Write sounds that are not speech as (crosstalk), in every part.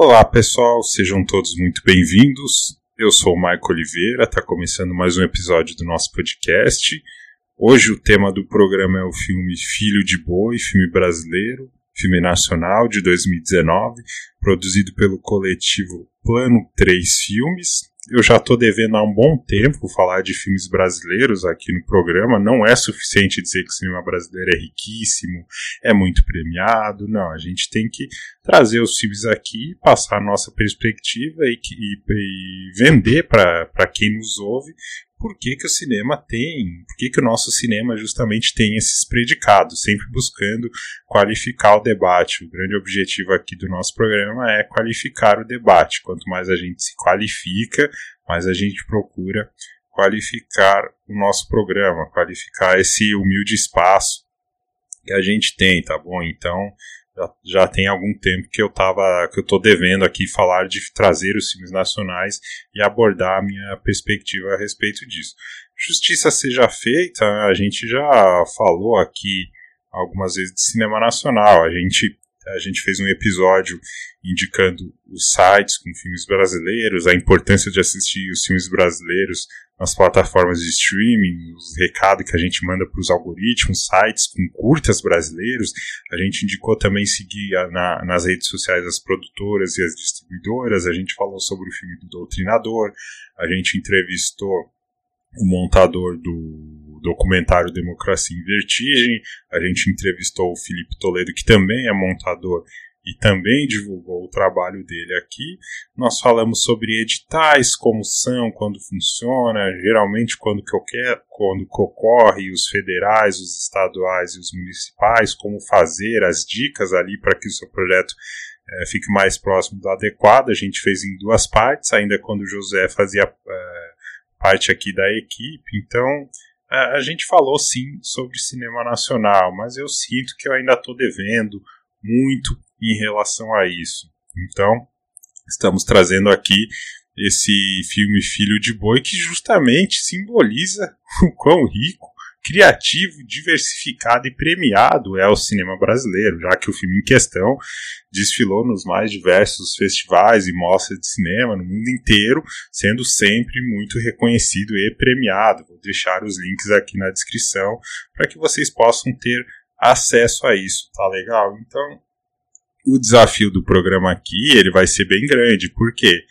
Olá pessoal, sejam todos muito bem-vindos. Eu sou o Maico Oliveira, está começando mais um episódio do nosso podcast. Hoje o tema do programa é o filme Filho de Boi, filme brasileiro, filme nacional de 2019, produzido pelo coletivo Plano 3 Filmes eu já estou devendo há um bom tempo falar de filmes brasileiros aqui no programa. Não é suficiente dizer que o cinema brasileiro é riquíssimo, é muito premiado. Não, a gente tem que trazer os filmes aqui, passar a nossa perspectiva e, e, e vender para quem nos ouve por que, que o cinema tem, por que, que o nosso cinema justamente tem esses predicados, sempre buscando qualificar o debate. O grande objetivo aqui do nosso programa é qualificar o debate. Quanto mais a gente se qualifica, mais a gente procura qualificar o nosso programa, qualificar esse humilde espaço que a gente tem, tá bom? Então, já, já tem algum tempo que eu tava, que eu tô devendo aqui falar de trazer os filmes nacionais e abordar a minha perspectiva a respeito disso. Justiça seja feita, a gente já falou aqui algumas vezes de cinema nacional. A gente a gente fez um episódio indicando os sites com filmes brasileiros, a importância de assistir os filmes brasileiros nas plataformas de streaming, os recados que a gente manda para os algoritmos, sites com curtas brasileiros. A gente indicou também seguir na, nas redes sociais as produtoras e as distribuidoras. A gente falou sobre o filme do Doutrinador. A gente entrevistou o montador do documentário Democracia em Vertigem. A gente entrevistou o Felipe Toledo, que também é montador e também divulgou o trabalho dele aqui. Nós falamos sobre editais, como são, quando funciona, geralmente quando que, quero, quando que ocorre, os federais, os estaduais e os municipais, como fazer, as dicas ali para que o seu projeto é, fique mais próximo do adequado. A gente fez em duas partes, ainda quando o José fazia é, parte aqui da equipe. Então, a gente falou sim sobre cinema nacional, mas eu sinto que eu ainda estou devendo muito em relação a isso. Então, estamos trazendo aqui esse filme Filho de Boi que justamente simboliza (laughs) o quão rico, criativo, diversificado e premiado é o cinema brasileiro, já que o filme em questão desfilou nos mais diversos festivais e mostras de cinema no mundo inteiro, sendo sempre muito reconhecido e premiado. Vou deixar os links aqui na descrição para que vocês possam ter acesso a isso, tá legal? Então, o desafio do programa aqui ele vai ser bem grande. Por quê?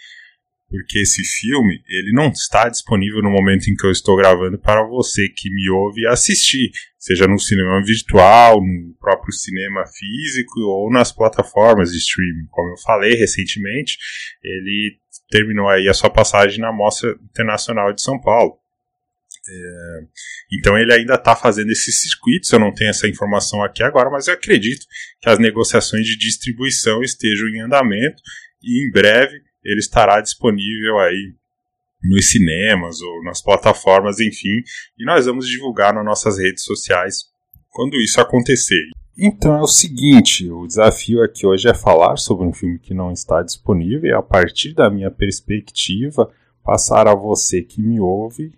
Porque esse filme ele não está disponível no momento em que eu estou gravando para você que me ouve assistir, seja no cinema virtual, no próprio cinema físico ou nas plataformas de streaming. Como eu falei recentemente, ele terminou aí a sua passagem na Mostra Internacional de São Paulo. É, então ele ainda está fazendo esses circuitos, eu não tenho essa informação aqui agora, mas eu acredito que as negociações de distribuição estejam em andamento e em breve ele estará disponível aí nos cinemas ou nas plataformas, enfim, e nós vamos divulgar nas nossas redes sociais quando isso acontecer. Então é o seguinte, o desafio aqui hoje é falar sobre um filme que não está disponível e a partir da minha perspectiva passar a você que me ouve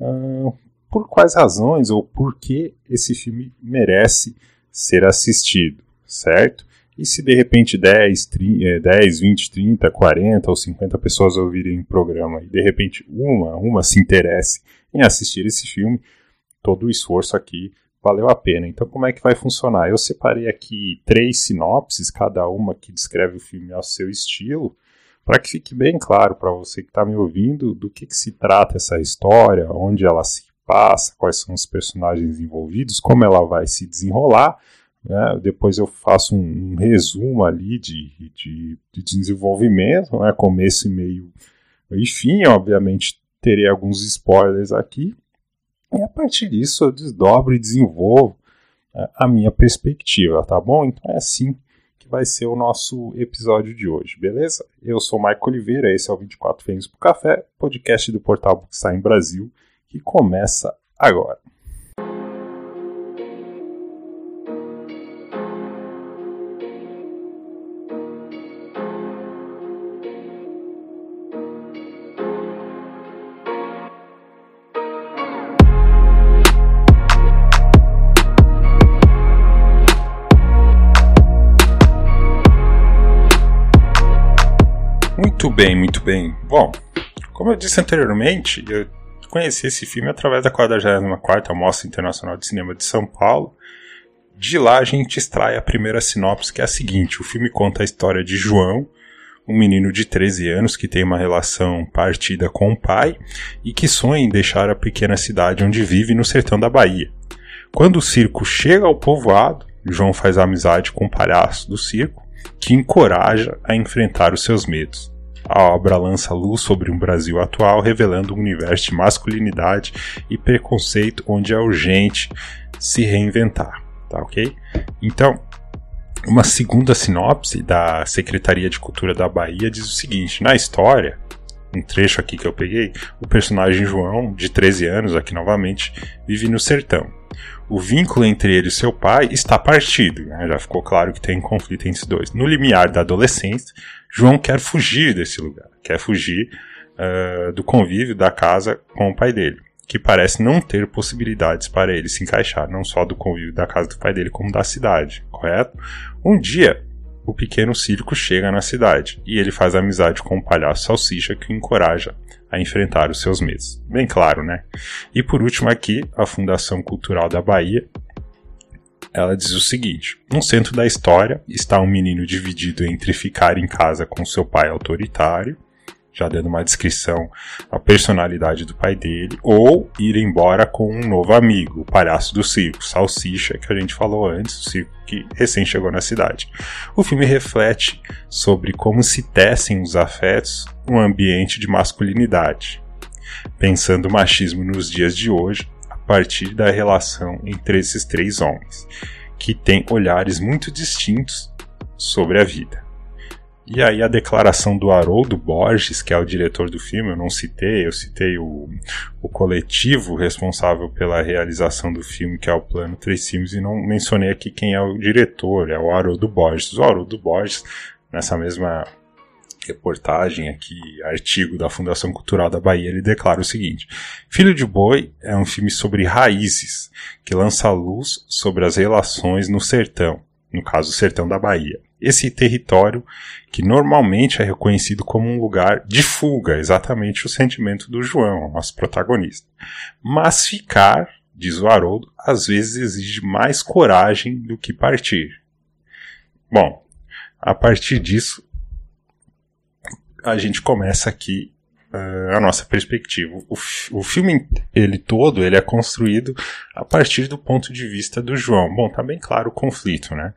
uh, por quais razões ou por que esse filme merece ser assistido, certo? E se de repente 10, 30, 10, 20, 30, 40 ou 50 pessoas ouvirem o programa e de repente uma, uma se interesse em assistir esse filme, todo o esforço aqui valeu a pena. Então, como é que vai funcionar? Eu separei aqui três sinopses, cada uma que descreve o filme ao seu estilo, para que fique bem claro para você que está me ouvindo do que, que se trata essa história, onde ela se passa, quais são os personagens envolvidos, como ela vai se desenrolar. Né? Depois eu faço um, um resumo ali de, de, de desenvolvimento, né? começo meio e fim. Obviamente terei alguns spoilers aqui. E a partir disso eu desdobro e desenvolvo a minha perspectiva, tá bom? Então é assim vai ser o nosso episódio de hoje, beleza? Eu sou o Maico Oliveira, esse é o 24 Fênix pro Café, podcast do portal Booksign Brasil, que começa agora. Muito bem. Bom, como eu disse anteriormente, eu conheci esse filme através da 44ª Mostra Internacional de Cinema de São Paulo. De lá a gente extrai a primeira sinopse, que é a seguinte: o filme conta a história de João, um menino de 13 anos que tem uma relação partida com o pai e que sonha em deixar a pequena cidade onde vive no sertão da Bahia. Quando o circo chega ao povoado, João faz amizade com o palhaço do circo, que encoraja a enfrentar os seus medos. A obra lança luz sobre um Brasil atual, revelando um universo de masculinidade e preconceito onde é urgente se reinventar, tá ok? Então, uma segunda sinopse da Secretaria de Cultura da Bahia diz o seguinte: na história, um trecho aqui que eu peguei, o personagem João, de 13 anos, aqui novamente, vive no sertão. O vínculo entre ele e seu pai está partido, né? já ficou claro que tem conflito entre os dois. No limiar da adolescência, João quer fugir desse lugar, quer fugir uh, do convívio da casa com o pai dele, que parece não ter possibilidades para ele se encaixar, não só do convívio da casa do pai dele, como da cidade, correto? Um dia, o pequeno circo chega na cidade e ele faz amizade com o palhaço Salsicha que o encoraja a enfrentar os seus medos. Bem claro, né? E por último aqui, a Fundação Cultural da Bahia, ela diz o seguinte: No centro da história está um menino dividido entre ficar em casa com seu pai autoritário já dando uma descrição da personalidade do pai dele, ou ir embora com um novo amigo, o palhaço do circo, Salsicha, que a gente falou antes, o circo que recém chegou na cidade. O filme reflete sobre como se tecem os afetos num ambiente de masculinidade, pensando o machismo nos dias de hoje a partir da relação entre esses três homens, que têm olhares muito distintos sobre a vida. E aí a declaração do Haroldo Borges, que é o diretor do filme, eu não citei, eu citei o, o coletivo responsável pela realização do filme, que é o Plano Três Filmes, e não mencionei aqui quem é o diretor, é o Haroldo Borges. O Haroldo Borges, nessa mesma reportagem aqui, artigo da Fundação Cultural da Bahia, ele declara o seguinte: Filho de Boi é um filme sobre raízes, que lança luz sobre as relações no sertão, no caso, o sertão da Bahia esse território que normalmente é reconhecido como um lugar de fuga, exatamente o sentimento do João, nosso protagonista. Mas ficar, diz o Haroldo, às vezes exige mais coragem do que partir. Bom, a partir disso, a gente começa aqui uh, a nossa perspectiva. O, o filme ele todo ele é construído a partir do ponto de vista do João. Bom, tá bem claro o conflito, né?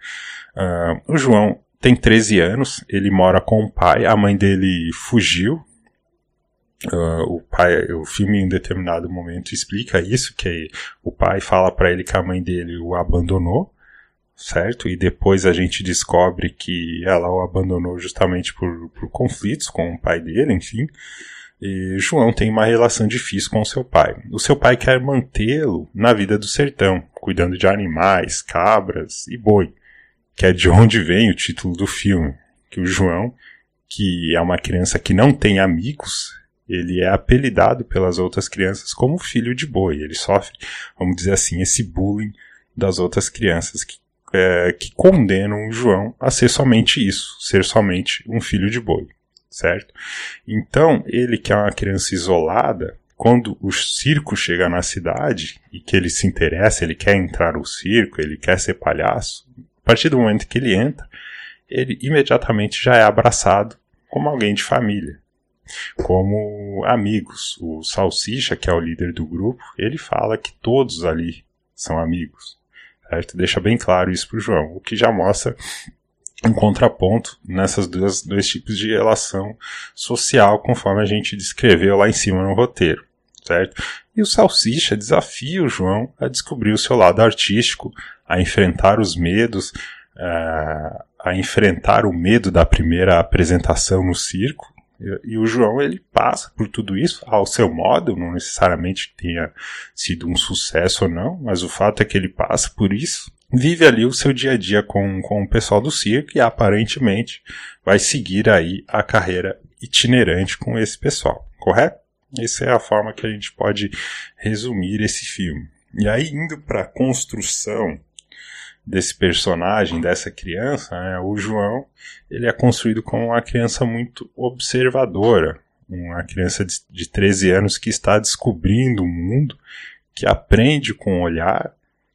Uh, o João tem 13 anos, ele mora com o pai, a mãe dele fugiu. Uh, o pai, o filme em determinado momento explica isso, que o pai fala para ele que a mãe dele o abandonou, certo? E depois a gente descobre que ela o abandonou justamente por, por conflitos com o pai dele, enfim. E João tem uma relação difícil com seu pai. O seu pai quer mantê-lo na vida do sertão, cuidando de animais, cabras e boi que é de onde vem o título do filme, que o João, que é uma criança que não tem amigos, ele é apelidado pelas outras crianças como filho de boi. Ele sofre, vamos dizer assim, esse bullying das outras crianças que, é, que condenam o João a ser somente isso, ser somente um filho de boi, certo? Então, ele que é uma criança isolada, quando o circo chega na cidade e que ele se interessa, ele quer entrar no circo, ele quer ser palhaço, a partir do momento que ele entra, ele imediatamente já é abraçado como alguém de família, como amigos. O Salsicha, que é o líder do grupo, ele fala que todos ali são amigos. Certo? Deixa bem claro isso para o João, o que já mostra um contraponto nessas duas dois tipos de relação social, conforme a gente descreveu lá em cima no roteiro, certo? E o Salsicha desafia o João a descobrir o seu lado artístico, a enfrentar os medos, uh, a enfrentar o medo da primeira apresentação no circo. E, e, o João ele passa por tudo isso ao seu modo, não necessariamente tenha sido um sucesso ou não, mas o fato é que ele passa por isso, vive ali o seu dia a dia com, com o pessoal do circo e aparentemente vai seguir aí a carreira itinerante com esse pessoal, correto? Essa é a forma que a gente pode resumir esse filme. E aí, indo para a construção desse personagem, dessa criança, né, o João, ele é construído como uma criança muito observadora, uma criança de, de 13 anos que está descobrindo o mundo, que aprende com o olhar,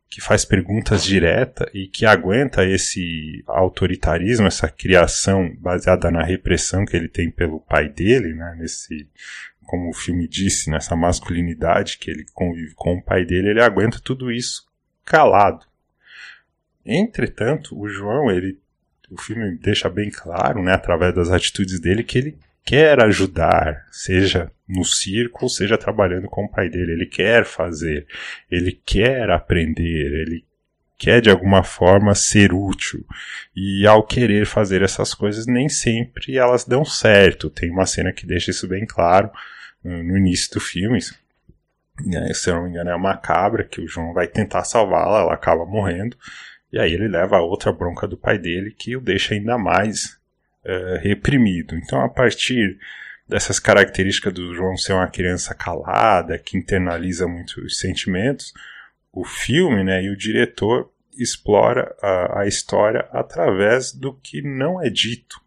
que faz perguntas diretas e que aguenta esse autoritarismo, essa criação baseada na repressão que ele tem pelo pai dele, né, nesse como o filme disse, nessa masculinidade que ele convive com o pai dele, ele aguenta tudo isso calado. Entretanto, o João, ele, o filme deixa bem claro, né, através das atitudes dele, que ele quer ajudar, seja no circo, seja trabalhando com o pai dele. Ele quer fazer, ele quer aprender, ele quer de alguma forma ser útil. E ao querer fazer essas coisas, nem sempre elas dão certo. Tem uma cena que deixa isso bem claro no início do filme. Se eu não me engano, é uma cabra que o João vai tentar salvá-la, ela acaba morrendo. E aí ele leva a outra bronca do pai dele que o deixa ainda mais uh, reprimido. Então, a partir dessas características do João ser uma criança calada, que internaliza muito os sentimentos, o filme né, e o diretor explora a, a história através do que não é dito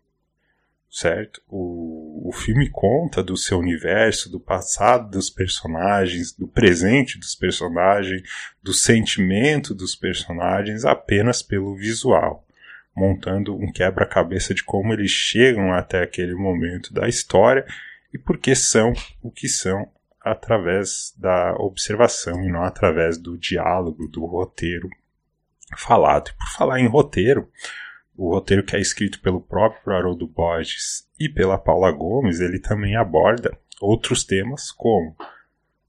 certo? O, o filme conta do seu universo, do passado dos personagens, do presente dos personagens, do sentimento dos personagens apenas pelo visual, montando um quebra-cabeça de como eles chegam até aquele momento da história e por que são o que são através da observação e não através do diálogo, do roteiro falado. E por falar em roteiro, o roteiro que é escrito pelo próprio Haroldo Borges e pela Paula Gomes, ele também aborda outros temas como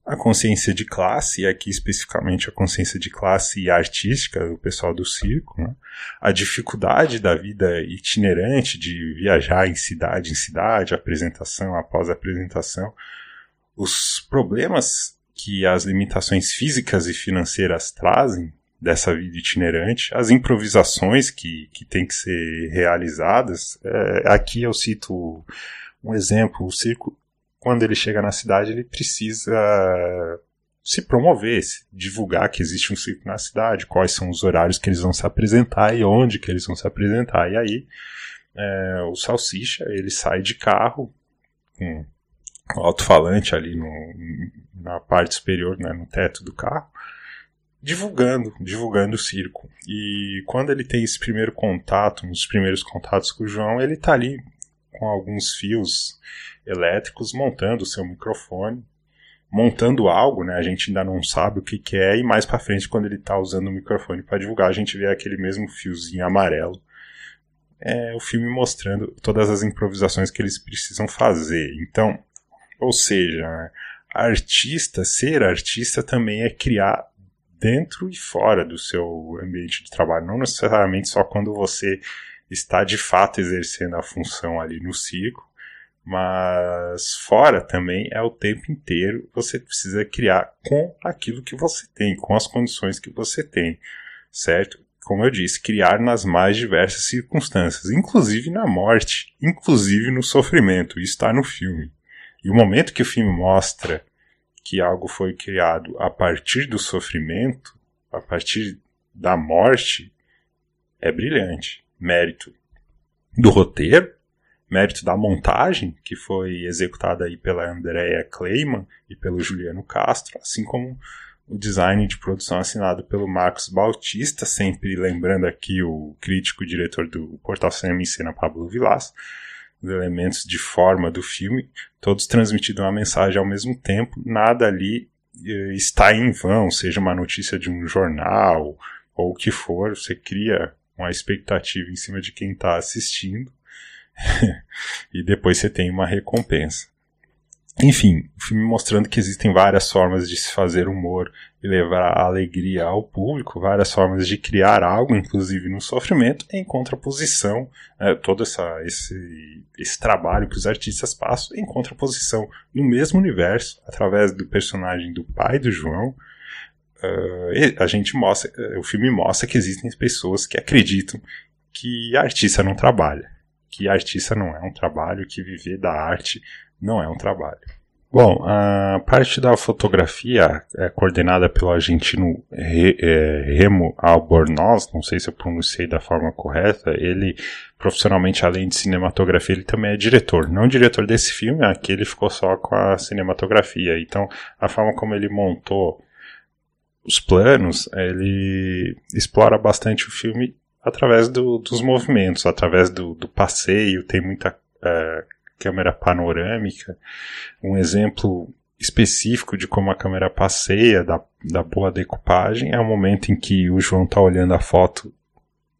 a consciência de classe, e aqui especificamente a consciência de classe artística do pessoal do circo, né? a dificuldade da vida itinerante de viajar em cidade em cidade, apresentação após apresentação, os problemas que as limitações físicas e financeiras trazem dessa vida itinerante, as improvisações que, que têm que ser realizadas. É, aqui eu cito um exemplo: o circo, quando ele chega na cidade, ele precisa se promover, divulgar que existe um circo na cidade, quais são os horários que eles vão se apresentar e onde que eles vão se apresentar. E aí é, o Salsicha ele sai de carro com alto-falante ali no, na parte superior, né, no teto do carro, divulgando, divulgando o circo. E quando ele tem esse primeiro contato, nos primeiros contatos com o João, ele está ali com alguns fios elétricos montando o seu microfone, montando algo, né? A gente ainda não sabe o que, que é e mais para frente quando ele está usando o microfone para divulgar, a gente vê aquele mesmo fiozinho amarelo. É o filme mostrando todas as improvisações que eles precisam fazer. Então, ou seja, artista, ser artista também é criar dentro e fora do seu ambiente de trabalho, não necessariamente só quando você está de fato exercendo a função ali no circo, mas fora também é o tempo inteiro você precisa criar com aquilo que você tem, com as condições que você tem, certo? Como eu disse, criar nas mais diversas circunstâncias, inclusive na morte, inclusive no sofrimento, isso está no filme. E o momento que o filme mostra que algo foi criado a partir do sofrimento, a partir da morte, é brilhante. Mérito do roteiro, mérito da montagem, que foi executada aí pela Andrea Kleiman e pelo Juliano Castro, assim como o design de produção assinado pelo Marcos Bautista, sempre lembrando aqui o crítico e diretor do Portal Cinema em Cena, Pablo Vilas, os elementos de forma do filme, todos transmitindo uma mensagem ao mesmo tempo, nada ali eh, está em vão, seja uma notícia de um jornal ou o que for, você cria uma expectativa em cima de quem está assistindo (laughs) e depois você tem uma recompensa. Enfim, o filme mostrando que existem várias formas de se fazer humor e levar alegria ao público, várias formas de criar algo, inclusive no sofrimento, em contraposição, né, todo essa, esse, esse trabalho que os artistas passam, em contraposição no mesmo universo, através do personagem do pai do João, uh, a gente mostra, uh, o filme mostra que existem pessoas que acreditam que artista não trabalha, que artista não é um trabalho, que viver da arte não é um trabalho. Bom, a parte da fotografia é coordenada pelo argentino é, Remo Albornoz, não sei se eu pronunciei da forma correta, ele profissionalmente, além de cinematografia, ele também é diretor. Não diretor desse filme, aqui ele ficou só com a cinematografia. Então, a forma como ele montou os planos, ele explora bastante o filme através do, dos movimentos, através do, do passeio, tem muita uh, câmera panorâmica. Um exemplo específico de como a câmera passeia, da, da boa decupagem, é o momento em que o João está olhando a foto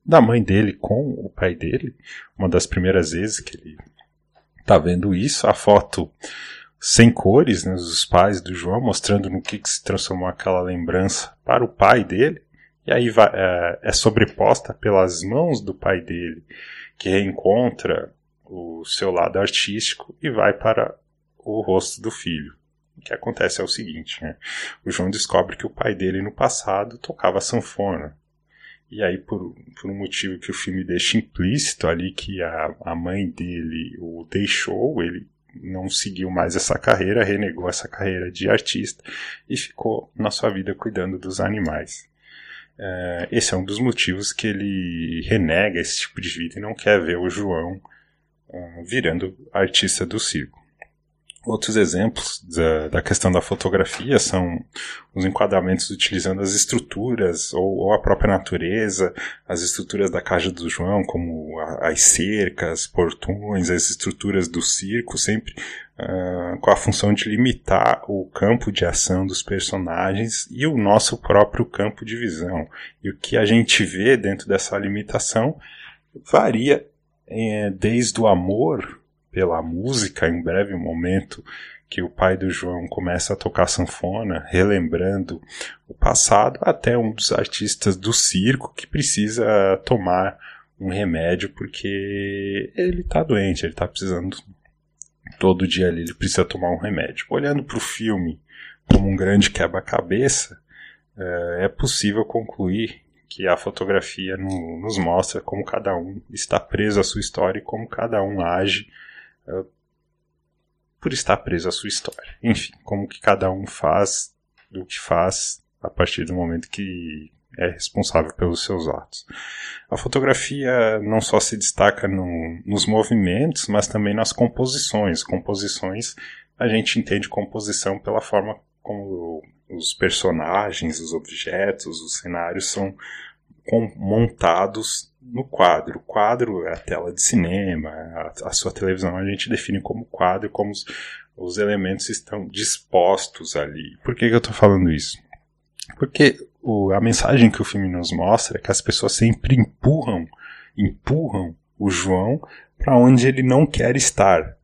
da mãe dele com o pai dele, uma das primeiras vezes que ele está vendo isso, a foto sem cores, né, os pais do João, mostrando no que, que se transformou aquela lembrança para o pai dele, e aí vai, é, é sobreposta pelas mãos do pai dele, que reencontra o seu lado artístico e vai para o rosto do filho. O que acontece é o seguinte, né? O João descobre que o pai dele no passado tocava sanfona. E aí, por, por um motivo que o filme deixa implícito ali, que a, a mãe dele o deixou, ele não seguiu mais essa carreira, renegou essa carreira de artista e ficou na sua vida cuidando dos animais. É, esse é um dos motivos que ele renega esse tipo de vida e não quer ver o João uh, virando artista do circo. Outros exemplos da, da, questão da fotografia são os enquadramentos utilizando as estruturas ou, ou a própria natureza, as estruturas da Casa do João, como a, as cercas, portões, as estruturas do circo, sempre uh, com a função de limitar o campo de ação dos personagens e o nosso próprio campo de visão. E o que a gente vê dentro dessa limitação varia é, desde o amor pela música, em breve momento que o pai do João começa a tocar sanfona, relembrando o passado, até um dos artistas do circo que precisa tomar um remédio porque ele está doente, ele está precisando todo dia ali, ele precisa tomar um remédio. Olhando para o filme como um grande quebra-cabeça, é, é possível concluir que a fotografia no, nos mostra como cada um está preso à sua história e como cada um age por estar preso à sua história. Enfim, como que cada um faz do que faz a partir do momento que é responsável pelos seus atos. A fotografia não só se destaca no, nos movimentos, mas também nas composições. Composições, a gente entende composição pela forma como os personagens, os objetos, os cenários são montados no quadro. O quadro é a tela de cinema, a, a sua televisão a gente define como quadro, como os, os elementos estão dispostos ali. Por que, que eu estou falando isso? Porque o, a mensagem que o filme nos mostra é que as pessoas sempre empurram, empurram o João para onde ele não quer estar.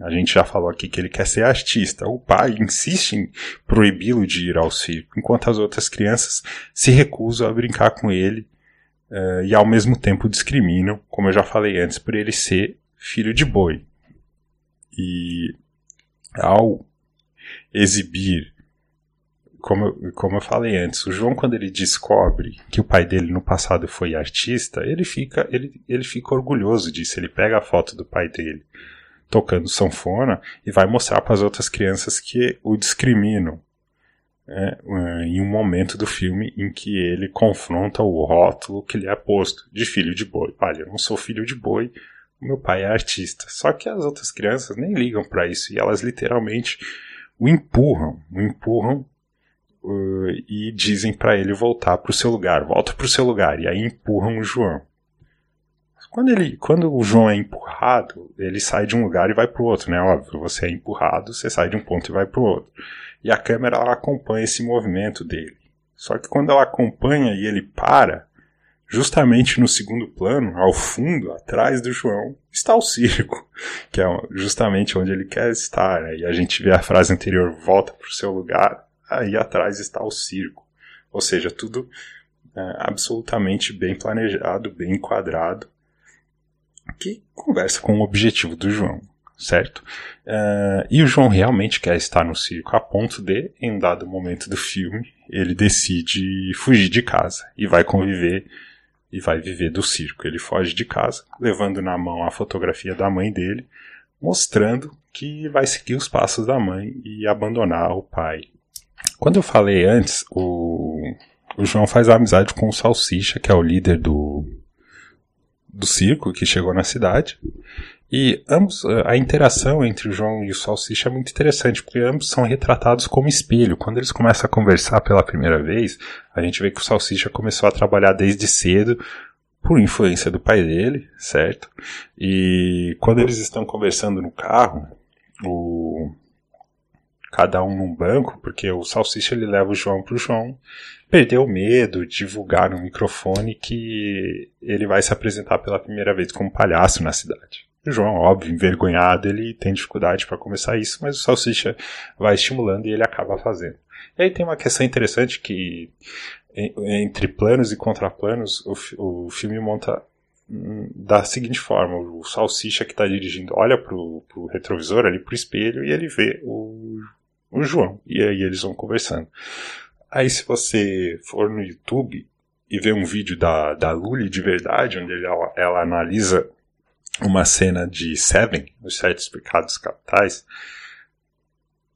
A gente já falou aqui que ele quer ser artista. O pai insiste em proibi-lo de ir ao circo, enquanto as outras crianças se recusam a brincar com ele uh, e ao mesmo tempo discriminam, como eu já falei antes, por ele ser filho de boi. E ao exibir, como eu, como eu falei antes, o João quando ele descobre que o pai dele no passado foi artista, ele fica, ele, ele fica orgulhoso disso, ele pega a foto do pai dele tocando sanfona e vai mostrar para as outras crianças que o discriminam. É, é, em um momento do filme em que ele confronta o rótulo que lhe é posto de filho de boi. Olha, eu não sou filho de boi, meu pai é artista. Só que as outras crianças nem ligam para isso e elas literalmente o empurram, o empurram uh, e dizem para ele voltar para o seu lugar, volta para o seu lugar e aí empurram o João. Quando, ele, quando o João é empurrado, ele sai de um lugar e vai para o outro, né? Óbvio, você é empurrado, você sai de um ponto e vai para o outro. E a câmera ela acompanha esse movimento dele. Só que quando ela acompanha e ele para, justamente no segundo plano, ao fundo, atrás do João, está o circo, (laughs) que é justamente onde ele quer estar. Né? E a gente vê a frase anterior, volta para o seu lugar, aí atrás está o circo. Ou seja, tudo é, absolutamente bem planejado, bem enquadrado que conversa com o objetivo do João, certo? Uh, e o João realmente quer estar no circo a ponto de, em dado momento do filme, ele decide fugir de casa e vai conviver e vai viver do circo. Ele foge de casa, levando na mão a fotografia da mãe dele, mostrando que vai seguir os passos da mãe e abandonar o pai. Quando eu falei antes, o, o João faz amizade com o Salsicha, que é o líder do, do circo que chegou na cidade. E ambos, a interação entre o João e o Salsicha é muito interessante, porque ambos são retratados como espelho. Quando eles começam a conversar pela primeira vez, a gente vê que o Salsicha começou a trabalhar desde cedo por influência do pai dele, certo? E quando eles estão conversando no carro, o cada um num banco, porque o Salsicha ele leva o João pro João perdeu o medo, divulgar no microfone que ele vai se apresentar pela primeira vez como palhaço na cidade. O João, óbvio, envergonhado, ele tem dificuldade para começar isso, mas o Salsicha vai estimulando e ele acaba fazendo. E aí tem uma questão interessante que entre planos e contraplanos, o, o filme monta hum, da seguinte forma: o Salsicha que está dirigindo olha pro, pro retrovisor, ali pro espelho, e ele vê o, o João. E aí eles vão conversando. Aí se você for no YouTube e ver um vídeo da, da Lully de verdade, onde ela, ela analisa uma cena de Seven, os Sete Pecados Capitais,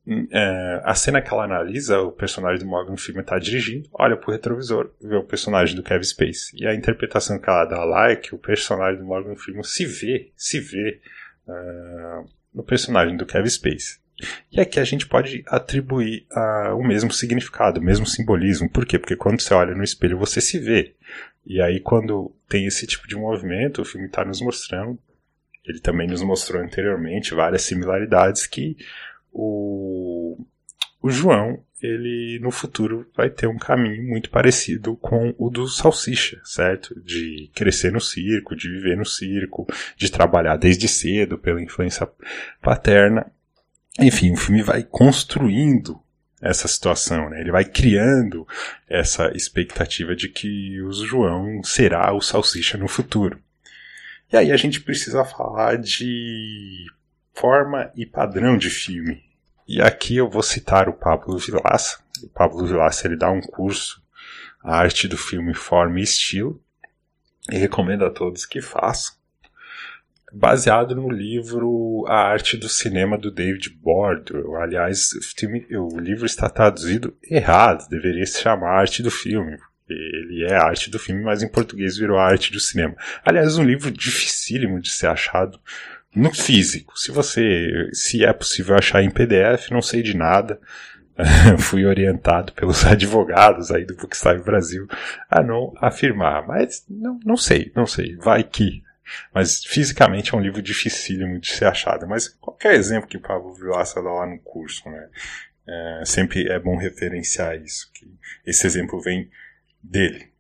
hum, é, a cena que ela analisa, o personagem do Morgan Freeman está dirigindo, olha pro retrovisor, vê o personagem do Kevin Space. E a interpretação que ela dá lá é que o personagem do Morgan Freeman se vê, se vê uh, no personagem do Kevin Space. E aqui a gente pode atribuir uh, o mesmo significado, o mesmo simbolismo. Por quê? Porque quando você olha no espelho você se vê. E aí quando tem esse tipo de movimento, o filme está nos mostrando, ele também nos mostrou anteriormente várias similaridades que o, o João, ele no futuro vai ter um caminho muito parecido com o do Salsicha, certo? De crescer no circo, de viver no circo, de trabalhar desde cedo pela influência paterna enfim, o filme vai construindo essa situação, né? Ele vai criando essa expectativa de que o João será o Salsicha no futuro. E aí a gente precisa falar de forma e padrão de filme. E aqui eu vou citar o Pablo Vilaça. O Pablo Vilaça ele dá um curso a arte do filme Forma e Estilo e recomendo a todos que façam baseado no livro A Arte do Cinema do David Bordo. Aliás, o, livro está traduzido errado, deveria se chamar Arte do Filme. Ele é a arte do filme, mas em português virou a arte do cinema. Aliás, um livro dificílimo de ser achado no físico. Se você, se é possível achar em PDF, não sei de nada. (laughs) Fui orientado pelos (laughs) advogados aí do Bookstime Brasil a não afirmar, mas não, não sei, não sei. Vai que mas fisicamente é um livro dificílimo de ser achado. Mas qualquer exemplo que o Pablo Vilaça dá lá no curso, né? É, sempre é bom referenciar isso, que esse exemplo vem dele.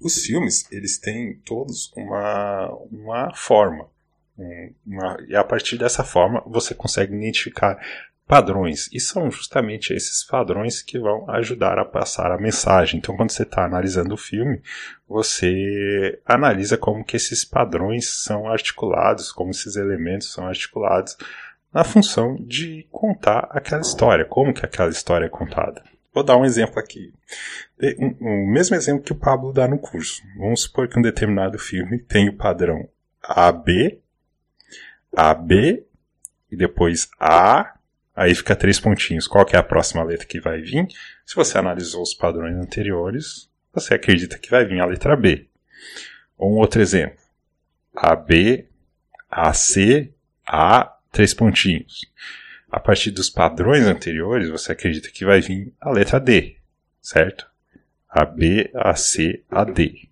Os filmes, eles têm todos uma, uma forma. Uma, e a partir dessa forma você consegue identificar padrões. E são justamente esses padrões que vão ajudar a passar a mensagem. Então, quando você está analisando o filme, você analisa como que esses padrões são articulados, como esses elementos são articulados na função de contar aquela história, como que aquela história é contada. Vou dar um exemplo aqui. O mesmo exemplo que o Pablo dá no curso. Vamos supor que um determinado filme tem o padrão AB, AB e depois A, Aí fica três pontinhos. Qual é a próxima letra que vai vir? Se você analisou os padrões anteriores, você acredita que vai vir a letra B. Ou um outro exemplo. AB, AC, A, três pontinhos. A partir dos padrões anteriores, você acredita que vai vir a letra D, certo? AB, AC, AD.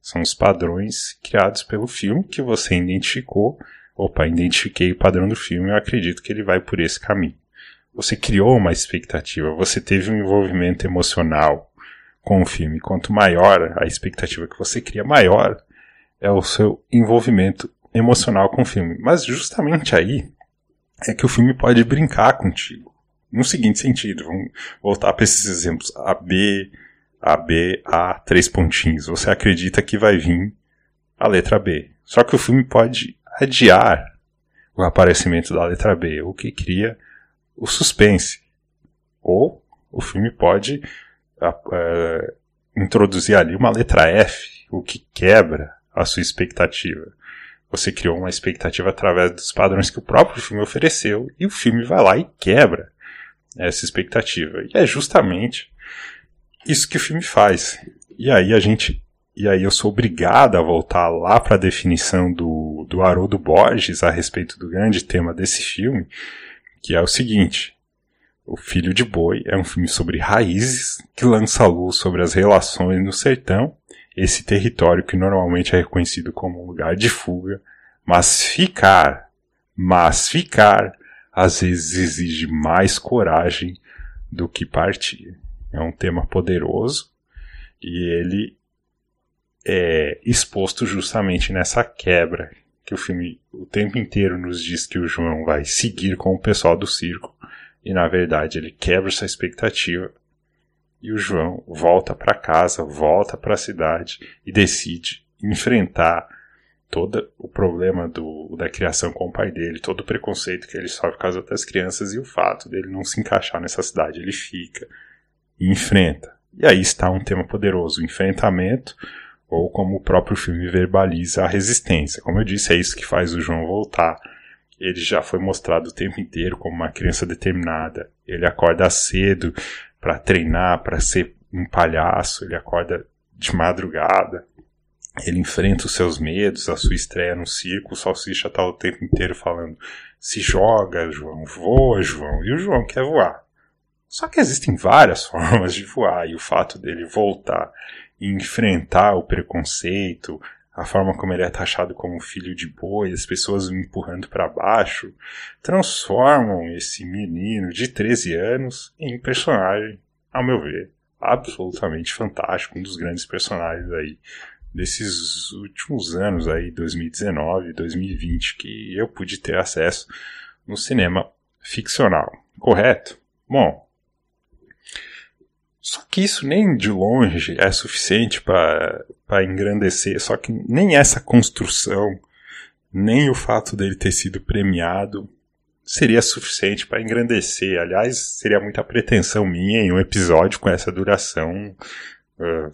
São os padrões criados pelo filme que você identificou. Opa, identifiquei o padrão do filme, eu acredito que ele vai por esse caminho você criou uma expectativa, você teve um envolvimento emocional com o filme. Quanto maior a expectativa que você cria, maior é o seu envolvimento emocional com o filme. Mas justamente aí é que o filme pode brincar contigo. No seguinte sentido, vamos voltar para esses exemplos. A B, A, B, A, três pontinhos. Você acredita que vai vir a letra B. Só que o filme pode adiar o aparecimento da letra B, o que cria o suspense. Ou o filme pode uh, introduzir ali uma letra F, o que quebra a sua expectativa. Você criou uma expectativa através dos padrões que o próprio filme ofereceu e o filme vai lá e quebra essa expectativa. E é justamente isso que o filme faz. E aí a gente e aí eu sou obrigado a voltar lá para a definição do, do Haroldo Borges a respeito do grande tema desse filme, que é o seguinte: O Filho de Boi é um filme sobre raízes que lança luz sobre as relações no sertão, esse território que normalmente é reconhecido como um lugar de fuga, mas ficar, mas ficar, às vezes exige mais coragem do que partir. É um tema poderoso e ele é exposto justamente nessa quebra que o filme o tempo inteiro nos diz que o João vai seguir com o pessoal do circo e na verdade ele quebra essa expectativa e o João volta para casa, volta para a cidade e decide enfrentar todo o problema do, da criação com o pai dele, todo o preconceito que ele sofre por causa das crianças e o fato dele não se encaixar nessa cidade. Ele fica e enfrenta. E aí está um tema poderoso: o enfrentamento ou como o próprio filme verbaliza a resistência. Como eu disse, é isso que faz o João voltar. Ele já foi mostrado o tempo inteiro como uma criança determinada. Ele acorda cedo para treinar, para ser um palhaço, ele acorda de madrugada. Ele enfrenta os seus medos, a sua estreia no circo, o Salsicha está o tempo inteiro falando: se joga, João, voa, João. E o João quer voar. Só que existem várias (laughs) formas de voar, e o fato dele voltar enfrentar o preconceito, a forma como ele é taxado como filho de boi, as pessoas o empurrando para baixo, transformam esse menino de 13 anos em personagem, ao meu ver, absolutamente fantástico, um dos grandes personagens aí desses últimos anos aí, 2019, 2020, que eu pude ter acesso no cinema ficcional. Correto? Bom, só que isso nem de longe é suficiente para engrandecer, só que nem essa construção, nem o fato dele ter sido premiado seria suficiente para engrandecer. Aliás, seria muita pretensão minha em um episódio com essa duração uh,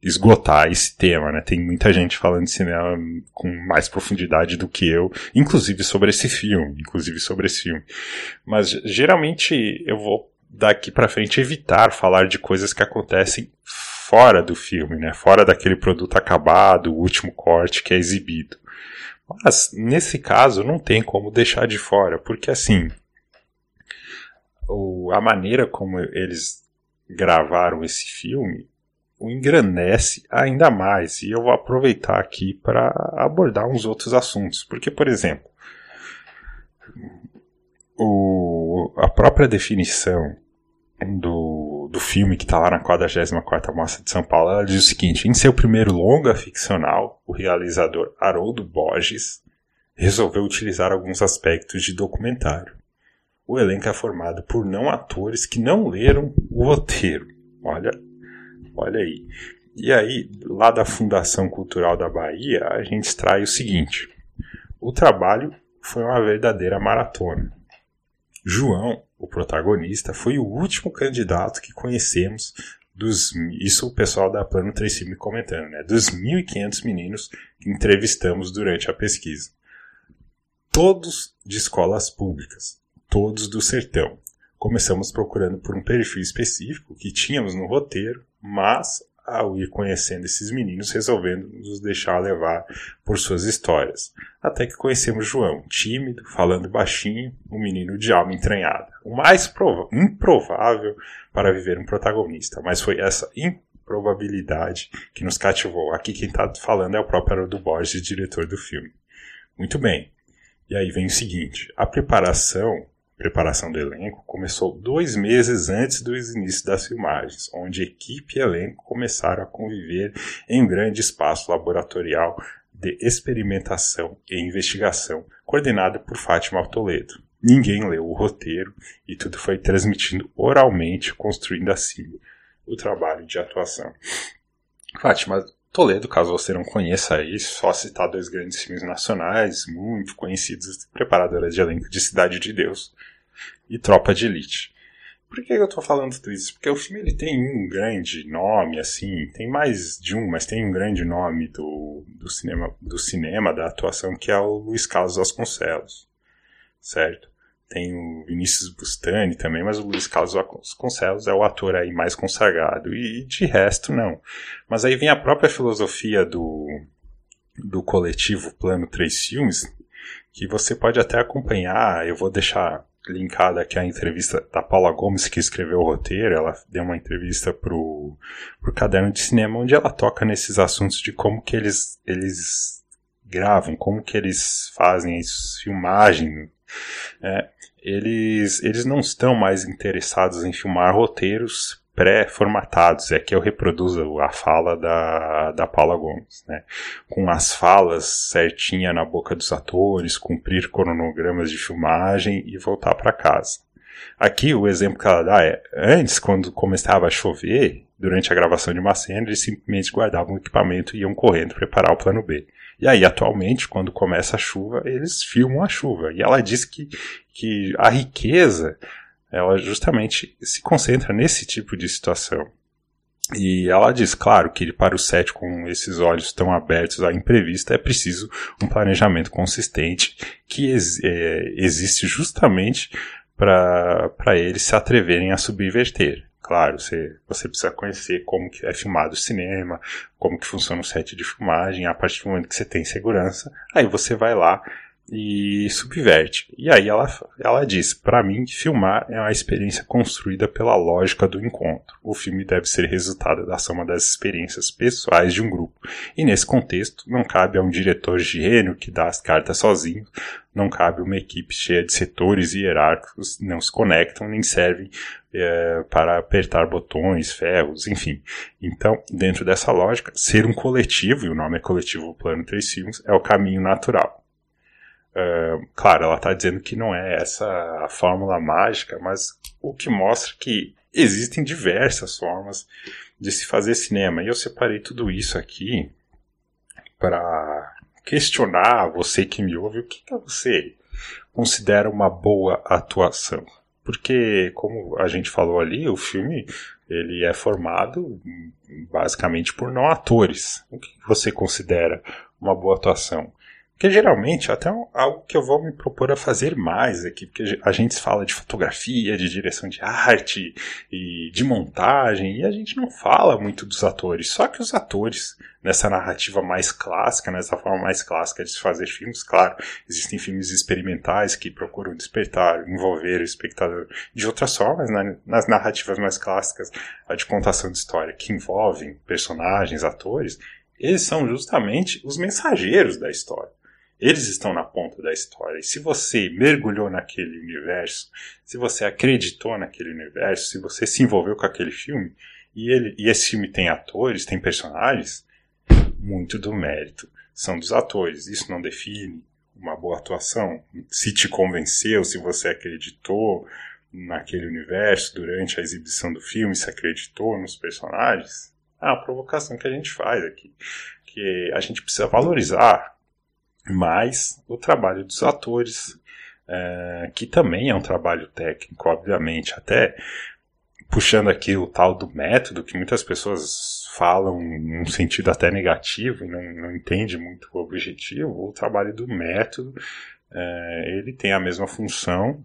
esgotar esse tema, né? Tem muita gente falando de cinema com mais profundidade do que eu, inclusive sobre esse filme, inclusive sobre esse filme. Mas geralmente eu vou daqui para frente evitar falar de coisas que acontecem fora do filme, né? Fora daquele produto acabado, o último corte que é exibido. Mas nesse caso não tem como deixar de fora, porque assim, o, a maneira como eles gravaram esse filme o engrandece ainda mais. E eu vou aproveitar aqui para abordar uns outros assuntos. Porque, por exemplo, o, a própria definição do, do filme que está lá na 44ª Mostra de São Paulo, ela diz o seguinte, em seu primeiro longa ficcional, o realizador Haroldo Borges resolveu utilizar alguns aspectos de documentário. O elenco é formado por não atores que não leram o roteiro. Olha, olha aí. E aí, lá da Fundação Cultural da Bahia, a gente extrai o seguinte: o trabalho foi uma verdadeira maratona. João, o protagonista, foi o último candidato que conhecemos dos. Isso o pessoal da Plano 3 me comentando, né? Dos 1.500 meninos que entrevistamos durante a pesquisa. Todos de escolas públicas, todos do sertão. Começamos procurando por um perfil específico que tínhamos no roteiro, mas ao ir conhecendo esses meninos, resolvendo nos deixar levar por suas histórias. Até que conhecemos João, tímido, falando baixinho, um menino de alma entranhada. O mais improvável para viver um protagonista, mas foi essa improbabilidade que nos cativou. Aqui quem está falando é o próprio Haroldo Borges, diretor do filme. Muito bem. E aí vem o seguinte: a preparação preparação do elenco começou dois meses antes do início das filmagens, onde equipe e elenco começaram a conviver em grande espaço laboratorial de experimentação e investigação, coordenado por Fátima Toledo. Ninguém leu o roteiro e tudo foi transmitido oralmente, construindo assim o trabalho de atuação. Fátima Toledo, caso você não conheça aí, só citar dois grandes filmes nacionais, muito conhecidos, preparadora de elenco de Cidade de Deus e Tropa de Elite. Por que eu tô falando tudo isso? Porque o filme ele tem um grande nome, assim, tem mais de um, mas tem um grande nome do, do, cinema, do cinema, da atuação, que é o Luiz Carlos Vasconcelos, certo? Tem o Vinícius Bustani também, mas o Luiz Carlos Vasconcelos é o ator aí mais consagrado, e de resto não. Mas aí vem a própria filosofia do, do coletivo Plano Três Filmes, que você pode até acompanhar, eu vou deixar linkada aqui a entrevista da Paula Gomes, que escreveu o roteiro. Ela deu uma entrevista pro, pro Caderno de Cinema, onde ela toca nesses assuntos de como que eles, eles gravam, como que eles fazem isso, filmagem. É, eles, eles não estão mais interessados em filmar roteiros pré-formatados. É que eu reproduzo a fala da, da Paula Gomes, né? Com as falas certinha na boca dos atores, cumprir cronogramas de filmagem e voltar para casa. Aqui o exemplo que ela dá é, antes, quando começava a chover, durante a gravação de uma cena, eles simplesmente guardavam o equipamento e iam correndo preparar o plano B. E aí, atualmente, quando começa a chuva, eles filmam a chuva. E ela diz que, que a riqueza ela justamente se concentra nesse tipo de situação. E ela diz, claro, que para o set com esses olhos tão abertos à imprevista é preciso um planejamento consistente que ex é, existe justamente para eles se atreverem a subverter. Claro, você, você precisa conhecer como que é filmado o cinema, como que funciona o set de filmagem, a partir do momento que você tem segurança, aí você vai lá e subverte. E aí ela, ela diz: para mim, filmar é uma experiência construída pela lógica do encontro. O filme deve ser resultado da soma das experiências pessoais de um grupo. E nesse contexto, não cabe a um diretor gênio que dá as cartas sozinho, não cabe uma equipe cheia de setores hierárquicos, não se conectam nem servem é, para apertar botões, ferros, enfim. Então, dentro dessa lógica, ser um coletivo, e o nome é Coletivo Plano Três Filmes, é o caminho natural. Uh, claro, ela está dizendo que não é essa a fórmula mágica, mas o que mostra que existem diversas formas de se fazer cinema. E eu separei tudo isso aqui para questionar você que me ouve o que, que você considera uma boa atuação. Porque, como a gente falou ali, o filme ele é formado basicamente por não atores. O que você considera uma boa atuação? Porque geralmente, até algo que eu vou me propor a fazer mais aqui, porque a gente fala de fotografia, de direção de arte e de montagem, e a gente não fala muito dos atores. Só que os atores, nessa narrativa mais clássica, nessa forma mais clássica de se fazer filmes, claro, existem filmes experimentais que procuram despertar, envolver o espectador de outras formas, nas narrativas mais clássicas, a de contação de história, que envolvem personagens, atores, eles são justamente os mensageiros da história. Eles estão na ponta da história. E se você mergulhou naquele universo, se você acreditou naquele universo, se você se envolveu com aquele filme, e, ele, e esse filme tem atores, tem personagens, muito do mérito são dos atores. Isso não define uma boa atuação. Se te convenceu, se você acreditou naquele universo durante a exibição do filme, se acreditou nos personagens, é a provocação que a gente faz aqui. Que a gente precisa valorizar mas o trabalho dos atores, é, que também é um trabalho técnico, obviamente, até puxando aqui o tal do método, que muitas pessoas falam num sentido até negativo e não, não entende muito o objetivo, o trabalho do método, é, ele tem a mesma função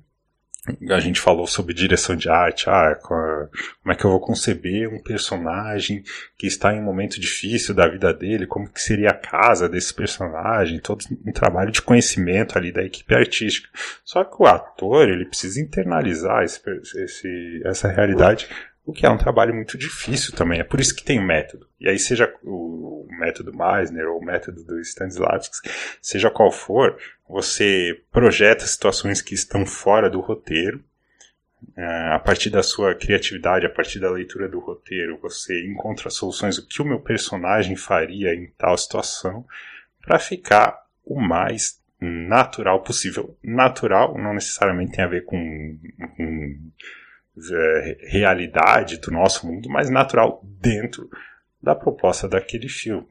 a gente falou sobre direção de arte, ah, como é que eu vou conceber um personagem que está em um momento difícil da vida dele, como que seria a casa desse personagem, todo um trabalho de conhecimento ali da equipe artística. Só que o ator, ele precisa internalizar esse, esse, essa realidade o que é um trabalho muito difícil também. É por isso que tem o método. E aí, seja o método Meisner ou o método do Stanislavski, seja qual for, você projeta situações que estão fora do roteiro. É, a partir da sua criatividade, a partir da leitura do roteiro, você encontra soluções o que o meu personagem faria em tal situação para ficar o mais natural possível. Natural não necessariamente tem a ver com, com realidade do nosso mundo, mas natural dentro da proposta daquele filme.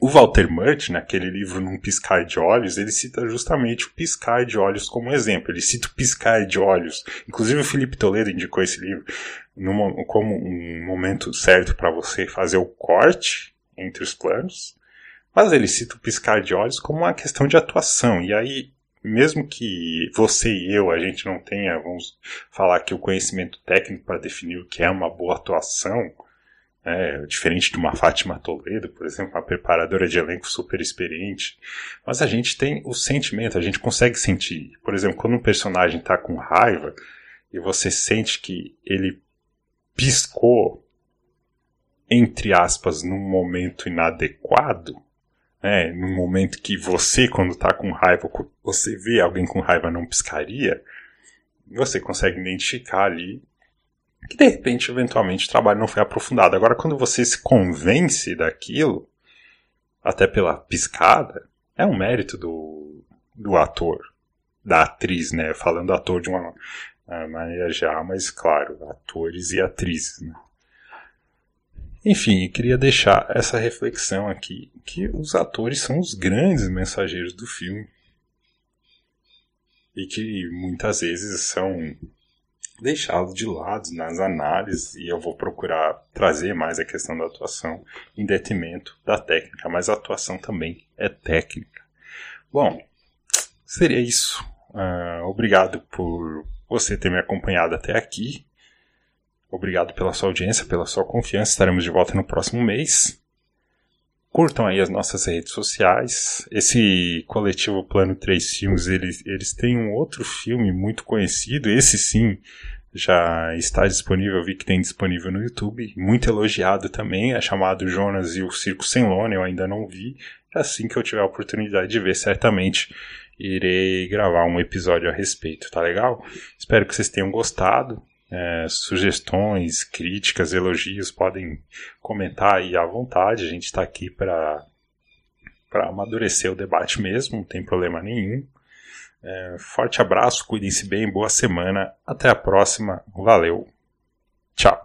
O Walter Murch, naquele livro Num Piscar de Olhos, ele cita justamente o piscar de olhos como exemplo. Ele cita o piscar de olhos. Inclusive o Felipe Toledo indicou esse livro como um momento certo para você fazer o corte entre os planos. Mas ele cita o piscar de olhos como uma questão de atuação. E aí, mesmo que você e eu, a gente não tenha, vamos falar que o conhecimento técnico para definir o que é uma boa atuação, é, diferente de uma Fátima Toledo, por exemplo, uma preparadora de elenco super experiente. Mas a gente tem o sentimento, a gente consegue sentir. Por exemplo, quando um personagem está com raiva e você sente que ele piscou, entre aspas, num momento inadequado, né, num momento que você, quando está com raiva, você vê alguém com raiva não piscaria, você consegue identificar ali que de repente, eventualmente, o trabalho não foi aprofundado. Agora, quando você se convence daquilo, até pela piscada, é um mérito do, do ator, da atriz, né? Falando ator de uma, maneira já, mas claro, atores e atrizes, né? Enfim, queria deixar essa reflexão aqui, que os atores são os grandes mensageiros do filme. E que muitas vezes são deixá-lo de lado nas análises e eu vou procurar trazer mais a questão da atuação em detrimento da técnica, mas a atuação também é técnica. Bom, seria isso. Uh, obrigado por você ter me acompanhado até aqui. Obrigado pela sua audiência, pela sua confiança. Estaremos de volta no próximo mês. Curtam aí as nossas redes sociais. Esse coletivo Plano 3 Filmes, eles, eles têm um outro filme muito conhecido. Esse sim já está disponível, vi que tem disponível no YouTube. Muito elogiado também. É chamado Jonas e o Circo Sem Lona. Eu ainda não vi. Assim que eu tiver a oportunidade de ver, certamente irei gravar um episódio a respeito, tá legal? Espero que vocês tenham gostado. É, sugestões, críticas, elogios podem comentar aí à vontade. A gente está aqui para amadurecer o debate mesmo, não tem problema nenhum. É, forte abraço, cuidem-se bem, boa semana, até a próxima, valeu, tchau.